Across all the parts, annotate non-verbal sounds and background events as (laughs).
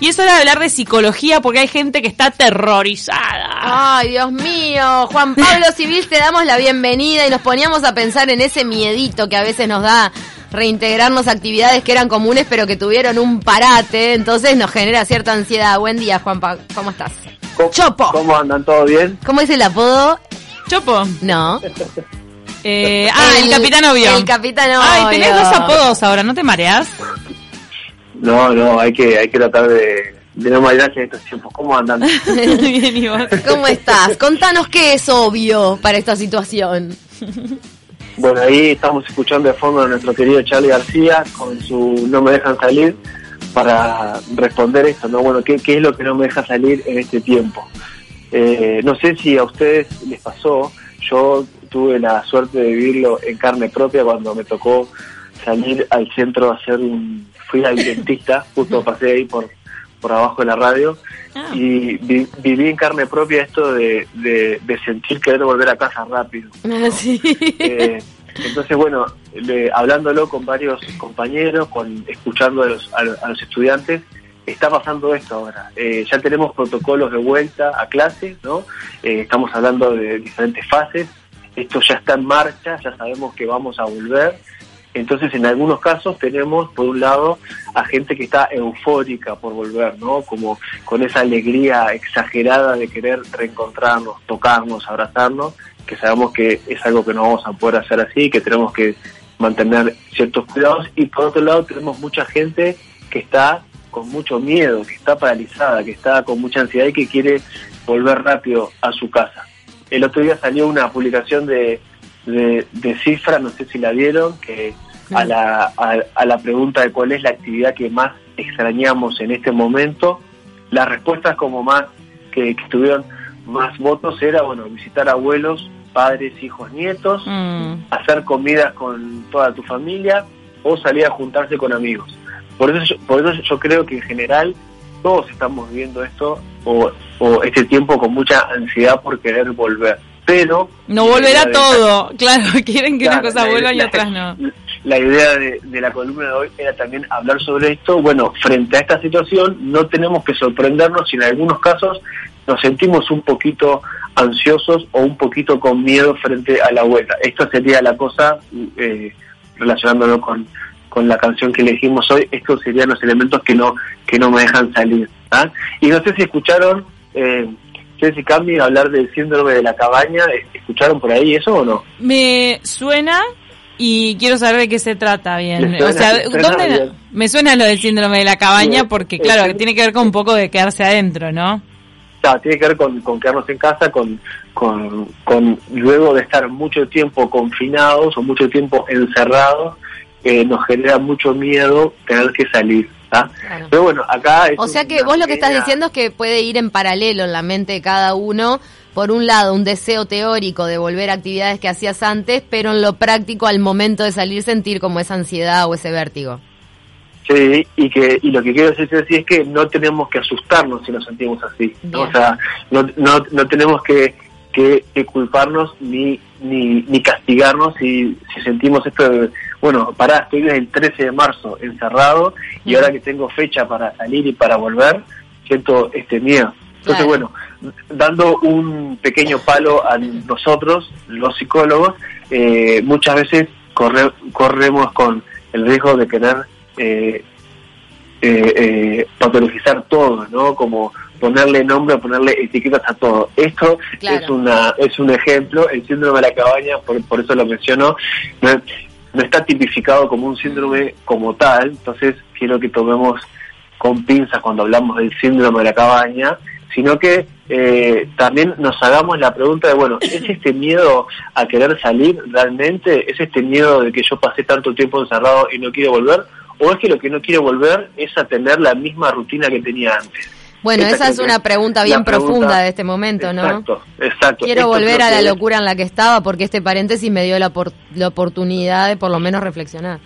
Y es hora de hablar de psicología porque hay gente que está aterrorizada. Ay, Dios mío. Juan Pablo Civil, te damos la bienvenida y nos poníamos a pensar en ese miedito que a veces nos da reintegrarnos a actividades que eran comunes pero que tuvieron un parate, entonces nos genera cierta ansiedad. Buen día, Juan Pablo. ¿Cómo estás? Chopo. ¿Cómo andan? ¿Todo bien? ¿Cómo es el apodo? Chopo. No. Eh, (laughs) ah, el, capitán obvio. El capitán obvio. Ay, tenés dos apodos ahora, ¿no te mareas? No, no, hay que, hay que tratar de, de no marearse en estos tiempos. ¿Cómo andan? (laughs) bien, ¿y vos? ¿Cómo estás? Contanos qué es obvio para esta situación. Bueno, ahí estamos escuchando de fondo a nuestro querido Charlie García con su No me dejan salir para responder esto, ¿no? Bueno, ¿qué, qué es lo que no me deja salir en este tiempo? Eh, no sé si a ustedes les pasó, yo tuve la suerte de vivirlo en carne propia cuando me tocó salir al centro a hacer un... Fui al dentista, (laughs) justo pasé ahí por, por abajo de la radio Ah. y vi- viví en carne propia esto de, de, de sentir querer volver a casa rápido. Sí. Eh, entonces, bueno, le- hablándolo con varios compañeros, con escuchando a los, a, los- a los estudiantes, está pasando esto ahora. Eh, ya tenemos protocolos de vuelta a clase, ¿no? Eh, estamos hablando de diferentes fases. Esto ya está en marcha, ya sabemos que vamos a volver. Entonces, en algunos casos tenemos, por un lado, a gente que está eufórica por volver, ¿no? Como con esa alegría exagerada de querer reencontrarnos, tocarnos, abrazarnos, que sabemos que es algo que no vamos a poder hacer así, que tenemos que mantener ciertos cuidados. Y por otro lado, tenemos mucha gente que está con mucho miedo, que está paralizada, que está con mucha ansiedad y que quiere volver rápido a su casa. El otro día salió una publicación de, de, de Cifra, no sé si la vieron, que a la, a, a la pregunta de cuál es la actividad que más extrañamos en este momento, las respuestas como más que, que tuvieron más votos era, bueno, visitar abuelos, padres, hijos, nietos, Mm. hacer comidas con toda tu familia o salir a juntarse con amigos. Por eso, yo, por eso yo creo que en general todos estamos viviendo esto o, o este tiempo con mucha ansiedad por querer volver. Pero No volverá de- todo. (laughs) Claro, quieren que Claro, una cosa vuelva y otras no. La idea de, de la columna de hoy era también hablar sobre esto. Bueno, frente a esta situación no tenemos que sorprendernos si en algunos casos nos sentimos un poquito ansiosos o un poquito con miedo frente a la vuelta. Esto sería la cosa, eh, relacionándolo con, con la canción que elegimos hoy, estos serían los elementos que no que no me dejan salir. ¿ah? Y no sé si escucharon, eh, Ceci Cambi, hablar del síndrome de la cabaña, ¿escucharon por ahí eso o no? Me suena y quiero saber de qué se trata bien. O sea, ¿Le suena ¿dónde bien? me suena lo del síndrome de la cabaña? Porque, eh, claro, que tiene que ver con un poco de quedarse adentro, ¿no? Claro, tiene que ver con, con quedarnos en casa, con, con, con luego de estar mucho tiempo confinados o mucho tiempo encerrados, eh, nos genera mucho miedo tener que salir. ¿Tá? Claro. Pero bueno, acá... es O sea que vos lo que estás diciendo es que puede ir en paralelo en la mente de cada uno. Por un lado, un deseo teórico de volver a actividades que hacías antes, pero en lo práctico, al momento de salir, sentir como esa ansiedad o ese vértigo. Sí, y que y lo que quiero decir así es que no tenemos que asustarnos si nos sentimos así. ¿no? O sea, no, no, no tenemos que, que, que culparnos ni, ni, ni castigarnos si, si sentimos esto de, bueno, pará, estoy desde el 13 de marzo encerrado y Mm. ahora que tengo fecha para salir y para volver, siento este miedo. Entonces, Claro. bueno, dando un pequeño palo a nosotros, los psicólogos, eh, muchas veces corre- corremos con el riesgo de querer eh, eh, eh, patologizar todo, ¿no? Como ponerle nombre, ponerle etiquetas a todo. Esto Claro. es una es un ejemplo, el síndrome de la cabaña, por, por eso lo menciono, no, no está tipificado como un síndrome como tal, entonces quiero que tomemos con pinzas cuando hablamos del síndrome de la cabaña, sino que eh, también nos hagamos la pregunta de, bueno, ¿es (laughs) este miedo a querer salir realmente? ¿Es este miedo de que yo pasé tanto tiempo encerrado y no quiero volver? ¿O es que lo que no quiero volver es a tener la misma rutina que tenía antes? Bueno, Esa es una pregunta bien pregunta- profunda de este momento, ¿no? Exacto, exacto. Quiero Esto volver a la es- locura en la que estaba porque este paréntesis me dio la, por- la oportunidad de por lo menos reflexionar.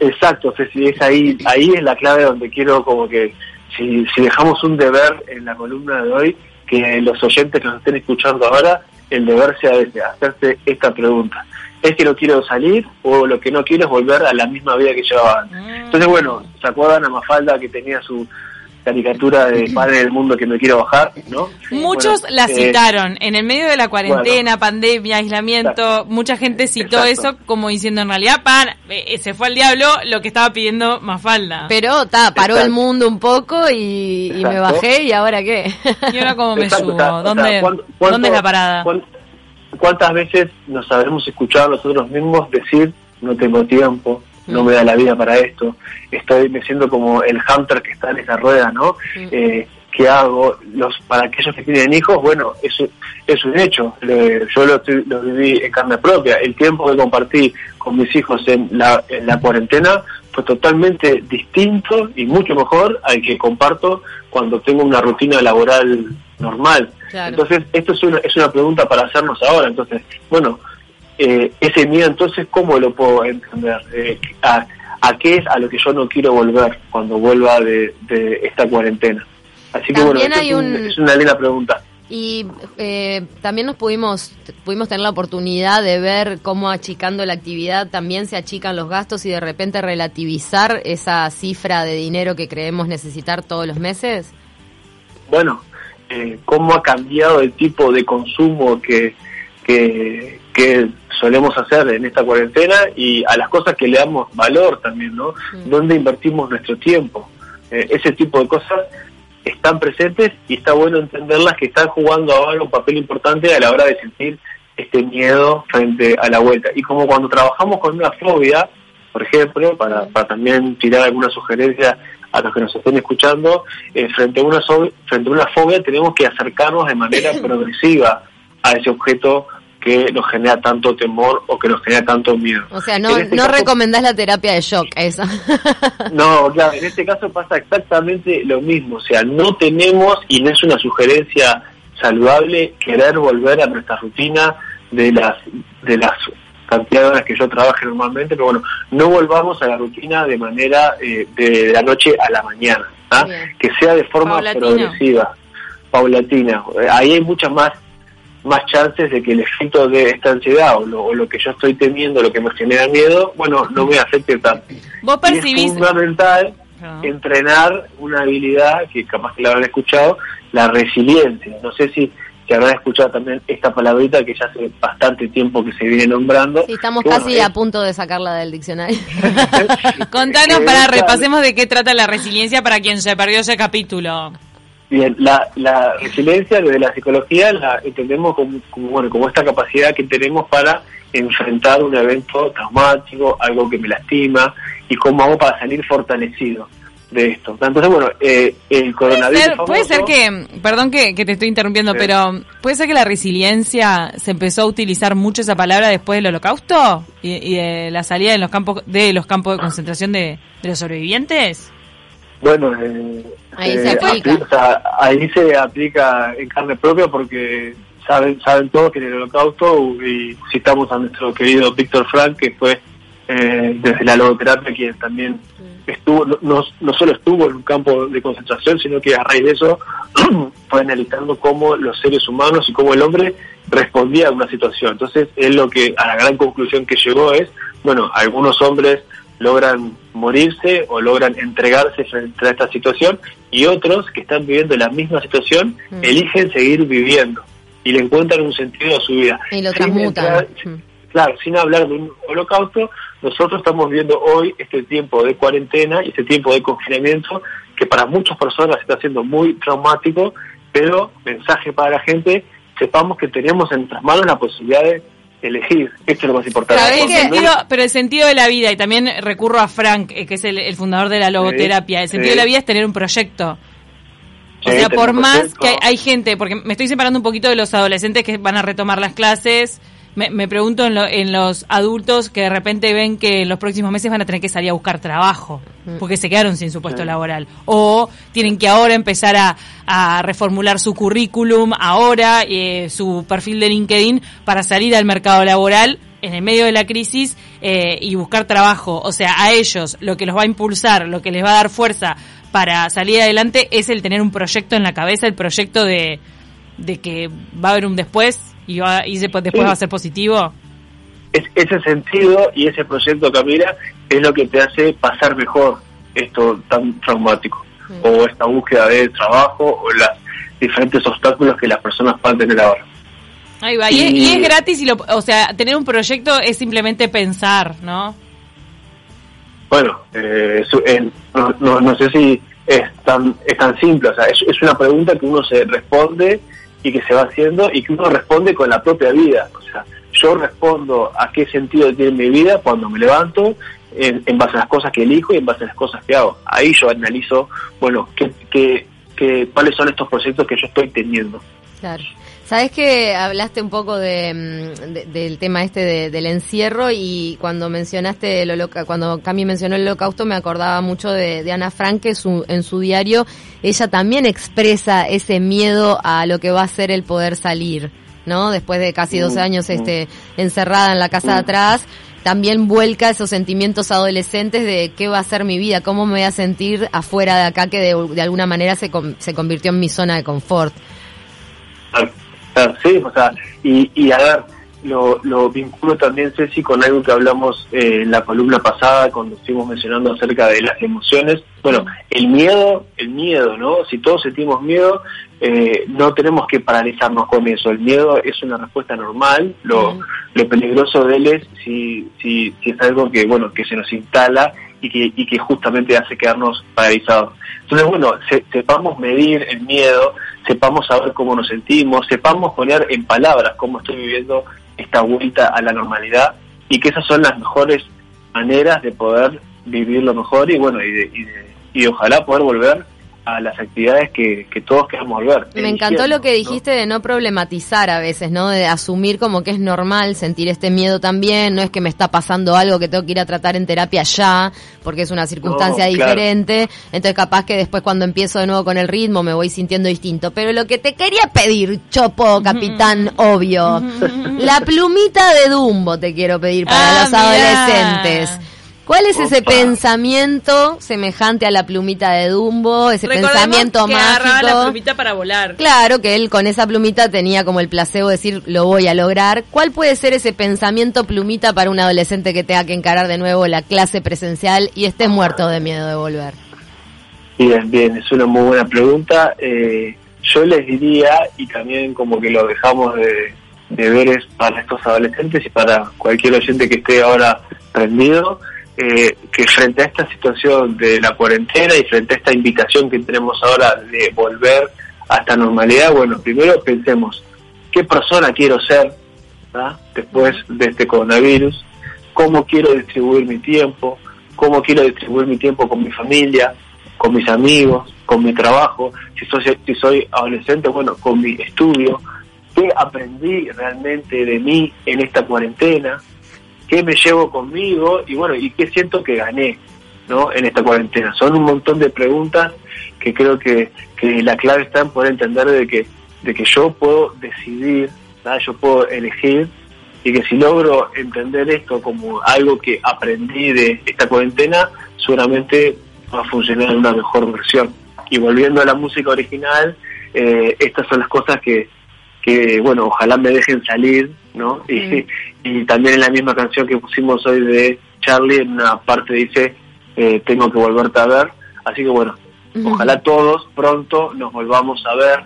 Exacto, Ceci, es ahí, ahí es la clave donde quiero como que si, si dejamos un deber en la columna de hoy, que los oyentes que nos estén escuchando ahora, el deber sea ese, hacerse esta pregunta. ¿Es que no quiero salir o lo que no quiero es volver a la misma vida que llevaba antes? Entonces, bueno, ¿se acuerdan a Mafalda que tenía su, caricatura de (laughs) padre del mundo que me quiero bajar, ¿no? Muchos Bueno, la eh, citaron. En el medio de la cuarentena, pandemia, aislamiento, Exacto. mucha gente citó Exacto. eso como diciendo en realidad, pan, eh, se fue al diablo lo que estaba pidiendo Mafalda. Pero ta, paró Exacto. el mundo un poco y, y me bajé y ahora qué. ¿Y ahora cómo me Exacto, subo? o sea, ¿Dónde, ¿cuánto- cuánto- ¿Dónde es la parada? cuán- ¿Cuántas veces nos habremos escuchado nosotros mismos decir, no tengo tiempo, no me da la vida para esto, estoy me siento como el hunter que está en esa rueda, ¿no? Eh, ¿Qué hago? Los, para aquellos que tienen hijos, bueno, eso es un hecho. Le- yo lo, estoy- lo viví en carne propia. El tiempo que compartí con mis hijos en la, en la cuarentena fue totalmente distinto y mucho mejor al que comparto cuando tengo una rutina laboral normal. Claro. Entonces, esto es una, es una pregunta para hacernos ahora. Entonces, bueno, eh, ese miedo, entonces, ¿cómo lo puedo entender? Eh, a, ¿A qué es a lo que yo no quiero volver cuando vuelva de, de esta cuarentena? Así que, bueno, También esto hay un- es una linda pregunta. Y eh, también nos pudimos pudimos tener la oportunidad de ver cómo achicando la actividad también se achican los gastos y de repente relativizar esa cifra de dinero que creemos necesitar todos los meses. bueno, eh, cómo ha cambiado el tipo de consumo que, que, que solemos hacer en esta cuarentena y a las cosas que le damos valor también, ¿no? Mm. ¿Dónde invertimos nuestro tiempo? Eh, ese tipo de cosas están presentes y está bueno entenderlas que están jugando ahora un papel importante a la hora de sentir este miedo frente a la vuelta. Y como cuando trabajamos con una fobia, por ejemplo, para, para también tirar alguna sugerencia a los que nos estén escuchando, eh, frente, a una so- frente a una fobia tenemos que acercarnos de manera (clears throat) progresiva a ese objeto que nos genera tanto temor o que nos genera tanto miedo. O sea, no, este no caso- recomendás la terapia de shock, esa. (laughs) no, claro, en este caso pasa exactamente lo mismo, o sea, no tenemos, y no es una sugerencia saludable, querer volver a nuestra rutina de las de las cantidad de horas que yo trabaje normalmente, pero bueno, no volvamos a la rutina de manera eh, de la noche a la mañana, ¿ah? Que sea de forma progresiva, paulatina. Ahí hay muchas más más chances de que el efecto de esta ansiedad o lo, o lo que yo estoy temiendo, lo que me genera miedo, bueno, no me afecte tanto. Vos Y es percibís... fundamental Ah. entrenar una habilidad que capaz que la habrán escuchado, la resiliencia. No sé si, si habrán escuchado también esta palabrita que ya hace bastante tiempo que se viene nombrando. Sí, estamos que, bueno, casi es- a punto de sacarla del diccionario. (laughs) Contanos para (laughs) repasemos de qué trata la resiliencia para quien se perdió ese capítulo. Bien, la, la resiliencia desde la psicología la entendemos como, como, bueno, como esta capacidad que tenemos para enfrentar un evento traumático, algo que me lastima, y cómo hago para salir fortalecido de esto. Entonces, bueno, eh, el Puede coronavirus... ser, puede ser que, perdón que, que te estoy interrumpiendo, Sí. pero puede ser que la resiliencia se empezó a utilizar mucho esa palabra después del holocausto y, y de la salida de los campos de los campos de concentración de, de los sobrevivientes. Bueno, eh, Ahí eh, se aplica. ahí se aplica en carne propia porque saben saben todos que en el holocausto y citamos a nuestro querido Víctor Frank que fue eh, desde la logoterapia quien también estuvo no, no, solo estuvo en un campo de concentración sino que a raíz de eso (clears throat) fue analizando cómo los seres humanos y cómo el hombre respondía a una situación entonces él lo que a la gran conclusión que llegó es bueno algunos hombres logran morirse o logran entregarse frente a esta situación y otros que están viviendo la misma situación Mm. eligen seguir viviendo y le encuentran un sentido a su vida. Y lo transmutan. Mm. claro, sin hablar de un holocausto, nosotros estamos viviendo hoy este tiempo de cuarentena y este tiempo de confinamiento que para muchas personas está siendo muy traumático, pero mensaje para la gente, sepamos que tenemos en nuestras manos la posibilidad de elegir. Esto es lo más importante. El, sentido, pero el sentido de la vida, y también recurro a Frank, eh, que es el, el fundador de la logoterapia, el sentido sí. de la vida es tener un proyecto. O sea, por más proyecto. que hay, hay gente, porque me estoy separando un poquito de los adolescentes que van a retomar las clases, me, me pregunto en, lo- en los adultos que de repente ven que en los próximos meses van a tener que salir a buscar trabajo, porque se quedaron sin su puesto laboral. O tienen que ahora empezar a, a reformular su currículum, ahora eh, su perfil de LinkedIn para salir al mercado laboral en el medio de la crisis eh, y buscar trabajo. O sea, a ellos lo que los va a impulsar, lo que les va a dar fuerza para salir adelante es el tener un proyecto en la cabeza, el proyecto de, de que va a haber un después y, va, y ese después Sí. va a ser positivo. es, ese sentido y ese proyecto, Camila, es lo que te hace pasar mejor esto tan traumático. o esta búsqueda de trabajo o los diferentes obstáculos que las personas puedan tener ahora. Ahí va. Y, es, y es gratis, y lo, o sea, tener un proyecto es simplemente pensar, ¿no? Bueno, eh, no, no, no, sé si es tan, es tan simple, o sea, es, es, una pregunta que uno se responde y que se va haciendo y que uno responde con la propia vida, o sea, yo respondo a qué sentido tiene mi vida cuando me levanto en, en base a las cosas que elijo y en base a las cosas que hago. Ahí yo analizo, bueno, qué, qué, qué, cuáles son estos proyectos que yo estoy teniendo. Claro. Sabes que hablaste un poco de, de, del tema este de, del encierro y cuando mencionaste el holoca cuando Cami mencionó el holocausto me acordaba mucho de, de Ana Frank que su, en su diario ella también expresa ese miedo a lo que va a ser el poder salir, ¿no? Después de casi 12 años este encerrada en la casa de atrás, también vuelca esos sentimientos adolescentes de qué va a ser mi vida, cómo me voy a sentir afuera de acá que de, de alguna manera se, se convirtió en mi zona de confort. Sí, o sea, y, y a ver, lo, lo vinculo también, Ceci, con algo que hablamos eh, en la columna pasada cuando estuvimos mencionando acerca de las emociones. Bueno, el miedo, el miedo, ¿no? Si todos sentimos miedo, eh, no tenemos que paralizarnos con eso. El miedo es una respuesta normal. Lo, lo peligroso de él es si, si, si es algo que, bueno, que se nos instala y que, y que justamente hace quedarnos paralizados. Entonces, bueno, se, sepamos medir el miedo, sepamos saber cómo nos sentimos, sepamos poner en palabras cómo estoy viviendo esta vuelta a la normalidad y que esas son las mejores maneras de poder vivirlo mejor y bueno, y, de, y, de, y ojalá poder volver a las actividades que, que todos queremos volver. Me encantó lo que dijiste ¿no? de no problematizar a veces, ¿no? De asumir como que es normal sentir este miedo también, no es que me está pasando algo que tengo que ir a tratar en terapia ya, porque es una circunstancia no, diferente, claro. entonces capaz que después cuando empiezo de nuevo con el ritmo me voy sintiendo distinto. Pero lo que te quería pedir, Chopo, capitán (laughs) obvio, la plumita de Dumbo te quiero pedir para ah, los adolescentes. ¿Cuál es ese Opa. pensamiento semejante a la plumita de Dumbo, ese Recordemos pensamiento que mágico? la plumita para volar. Claro, que él con esa plumita tenía como el placebo de decir, lo voy a lograr. ¿Cuál puede ser ese pensamiento plumita para un adolescente que tenga que encarar de nuevo la clase presencial y esté muerto de miedo de volver? Bien, bien, es una muy buena pregunta. Eh, yo les diría, y también como que lo dejamos de, de ver es para estos adolescentes y para cualquier oyente que esté ahora prendido, eh, que frente a esta situación de la cuarentena y frente a esta invitación que tenemos ahora de volver a esta normalidad, bueno, primero pensemos, ¿qué persona quiero ser después de este coronavirus? ¿Cómo quiero distribuir mi tiempo? ¿Cómo quiero distribuir mi tiempo con mi familia, con mis amigos, con mi trabajo? Si soy, si soy adolescente, bueno, con mi estudio. ¿Qué aprendí realmente de mí en esta cuarentena? Qué me llevo conmigo y bueno, y qué siento que gané, ¿no? En esta cuarentena. Son un montón de preguntas que creo que, que la clave está en poder entender de que, de que yo puedo decidir, yo puedo elegir y que si logro entender esto como algo que aprendí de esta cuarentena, seguramente va a funcionar en una mejor versión. Y volviendo a la música original, eh, estas son las cosas que, que, bueno, ojalá me dejen salir, ¿no? Y. y también en la misma canción que pusimos hoy de Charlie, en una parte dice, eh, tengo que volverte a ver. Así que bueno, ojalá todos pronto nos volvamos a ver.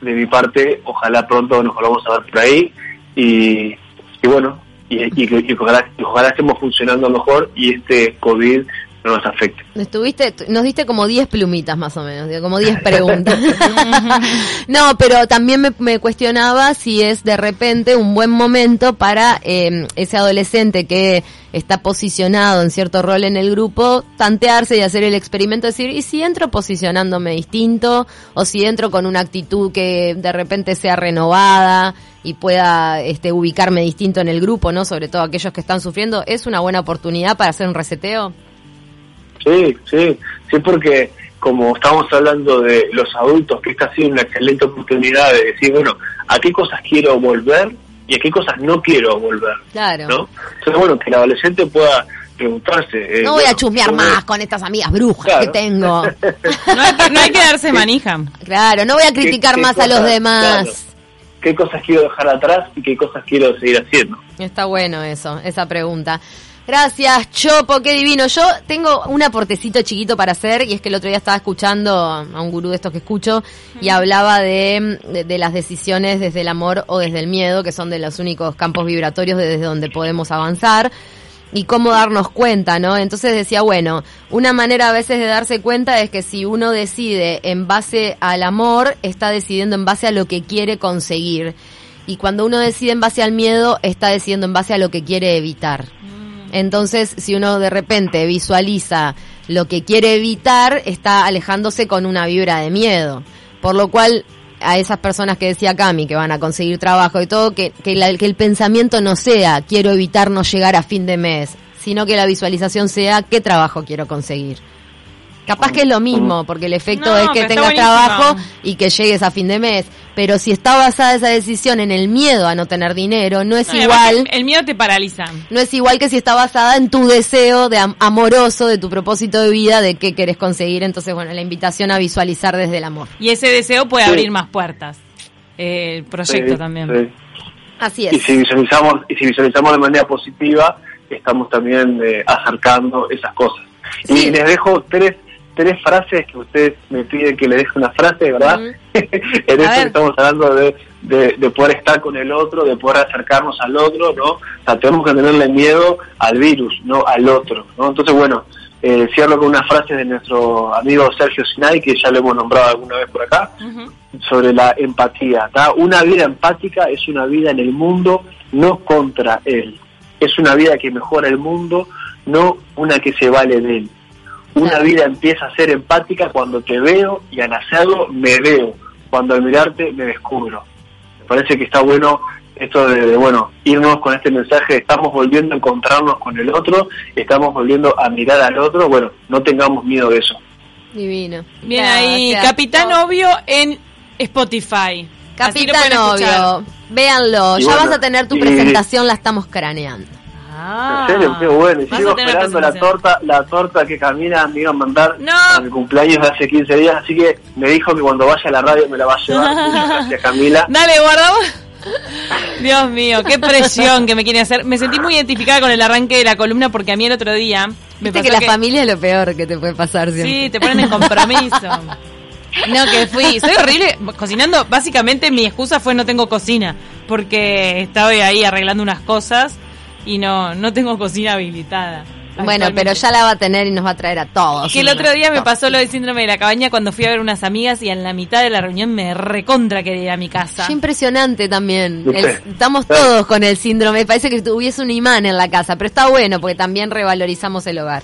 De mi parte, ojalá pronto nos volvamos a ver por ahí. Y, y bueno, y, y, y ojalá, ojalá estemos funcionando mejor y este COVID no nos afecte. Estuviste, nos diste como 10 plumitas más o menos, como 10 preguntas. (laughs) no, pero también me, me, cuestionaba si es de repente un buen momento para eh, ese adolescente que está posicionado en cierto rol en el grupo, tantearse y hacer el experimento, decir, ¿y si entro posicionándome distinto? ¿O si entro con una actitud que de repente sea renovada y pueda este, ubicarme distinto en el grupo, ¿no? Sobre todo aquellos que están sufriendo, ¿es una buena oportunidad para hacer un reseteo? Sí, sí, sí, porque como estamos hablando de los adultos, que esta ha sido una excelente oportunidad de decir, bueno, ¿a qué cosas quiero volver y a qué cosas no quiero volver? Claro. ¿no? Entonces, bueno, que el adolescente pueda preguntarse. Eh, no voy bueno, a chusmear más con estas amigas brujas claro. que tengo. (laughs) no, hay que, no hay que darse manija. Claro, no voy a criticar ¿Qué, qué más cosas, a los demás. Claro. ¿Qué cosas quiero dejar atrás y qué cosas quiero seguir haciendo? Está bueno eso, esa pregunta. Gracias, Chopo, qué divino. Yo tengo un aportecito chiquito para hacer y es que el otro día estaba escuchando a un gurú de estos que escucho y hablaba de, de, de, las decisiones desde el amor o desde el miedo, que son de los únicos campos vibratorios desde donde podemos avanzar y cómo darnos cuenta, ¿no? Entonces decía, bueno, una manera a veces de darse cuenta es que si uno decide en base al amor, está decidiendo en base a lo que quiere conseguir. Y cuando uno decide en base al miedo, está decidiendo en base a lo que quiere evitar. Entonces, si uno de repente visualiza lo que quiere evitar, está alejándose con una vibra de miedo. Por lo cual, a esas personas que decía Cami, que van a conseguir trabajo y todo, que, que, la, que el pensamiento no sea quiero evitar no llegar a fin de mes, sino que la visualización sea qué trabajo quiero conseguir. Capaz que es lo mismo, porque el efecto No, es que tengas buenísimo. trabajo y que llegues a fin de mes. Pero si está basada esa decisión en el miedo a no tener dinero, no es No, y igual. El miedo te paraliza. No es igual que si está basada en tu deseo de am- amoroso, de tu propósito de vida, de qué querés conseguir. Entonces, bueno, la invitación a visualizar desde el amor. Y ese deseo puede Sí. abrir más puertas. Eh, el proyecto Sí, también. sí. Así Y es. si visualizamos, y si visualizamos de manera positiva, estamos también eh, acercando esas cosas. Sí. Y les dejo tres tres frases que ustedes me piden que les deje una frase, ¿verdad? (laughs) En A esto ver. que estamos hablando de, de, de poder estar con el otro, de poder acercarnos al otro, ¿no? O sea, tenemos que tenerle miedo al virus, no al otro, ¿no? Entonces, bueno, eh, cierro con una frase de nuestro amigo Sergio Sinai, que ya lo hemos nombrado alguna vez por acá, sobre la empatía. ¿tá? Una vida empática es una vida en el mundo, no contra él. Es una vida que mejora el mundo, no una que se vale de él. Una Claro. vida empieza a ser empática cuando te veo y al hacerlo me veo. Cuando al mirarte me descubro. Me parece que está bueno esto de, de, bueno, irnos con este mensaje, estamos volviendo a encontrarnos con el otro, estamos volviendo a mirar al otro, bueno, no tengamos miedo de eso. Divino. Bien ahí. Capitán Obvio en Spotify. Capitán. Obvio. Véanlo. Y ya bueno, vas a tener tu y- presentación, la estamos craneando. Ah. En serio, qué bueno. Y sigo esperando la torta, la torta que Camila me iba a mandar No. a mi cumpleaños de hace 15 días, así que me dijo que cuando vaya a la radio me la va a llevar. (laughs) Gracias, Camila. Dale, guardamos. Dios mío, qué presión que me quiere hacer. Me sentí muy identificada con el arranque de la columna porque a mí el otro día me Viste pasó que la familia es lo peor que te puede pasar siempre. Sí, te ponen en compromiso. (laughs) No, que fui, soy horrible cocinando. Básicamente mi excusa fue no tengo cocina, porque estaba ahí arreglando unas cosas y no no tengo cocina habilitada. Bueno, pero ya la va a tener y nos va a traer a todos. Que el otro día me pasó lo del síndrome de la cabaña cuando fui a ver unas amigas y en la mitad de la reunión me recontra quería ir a mi casa. Qué impresionante también. Estamos todos con el síndrome. Parece que tuviese un imán en la casa, pero está bueno porque también revalorizamos el hogar.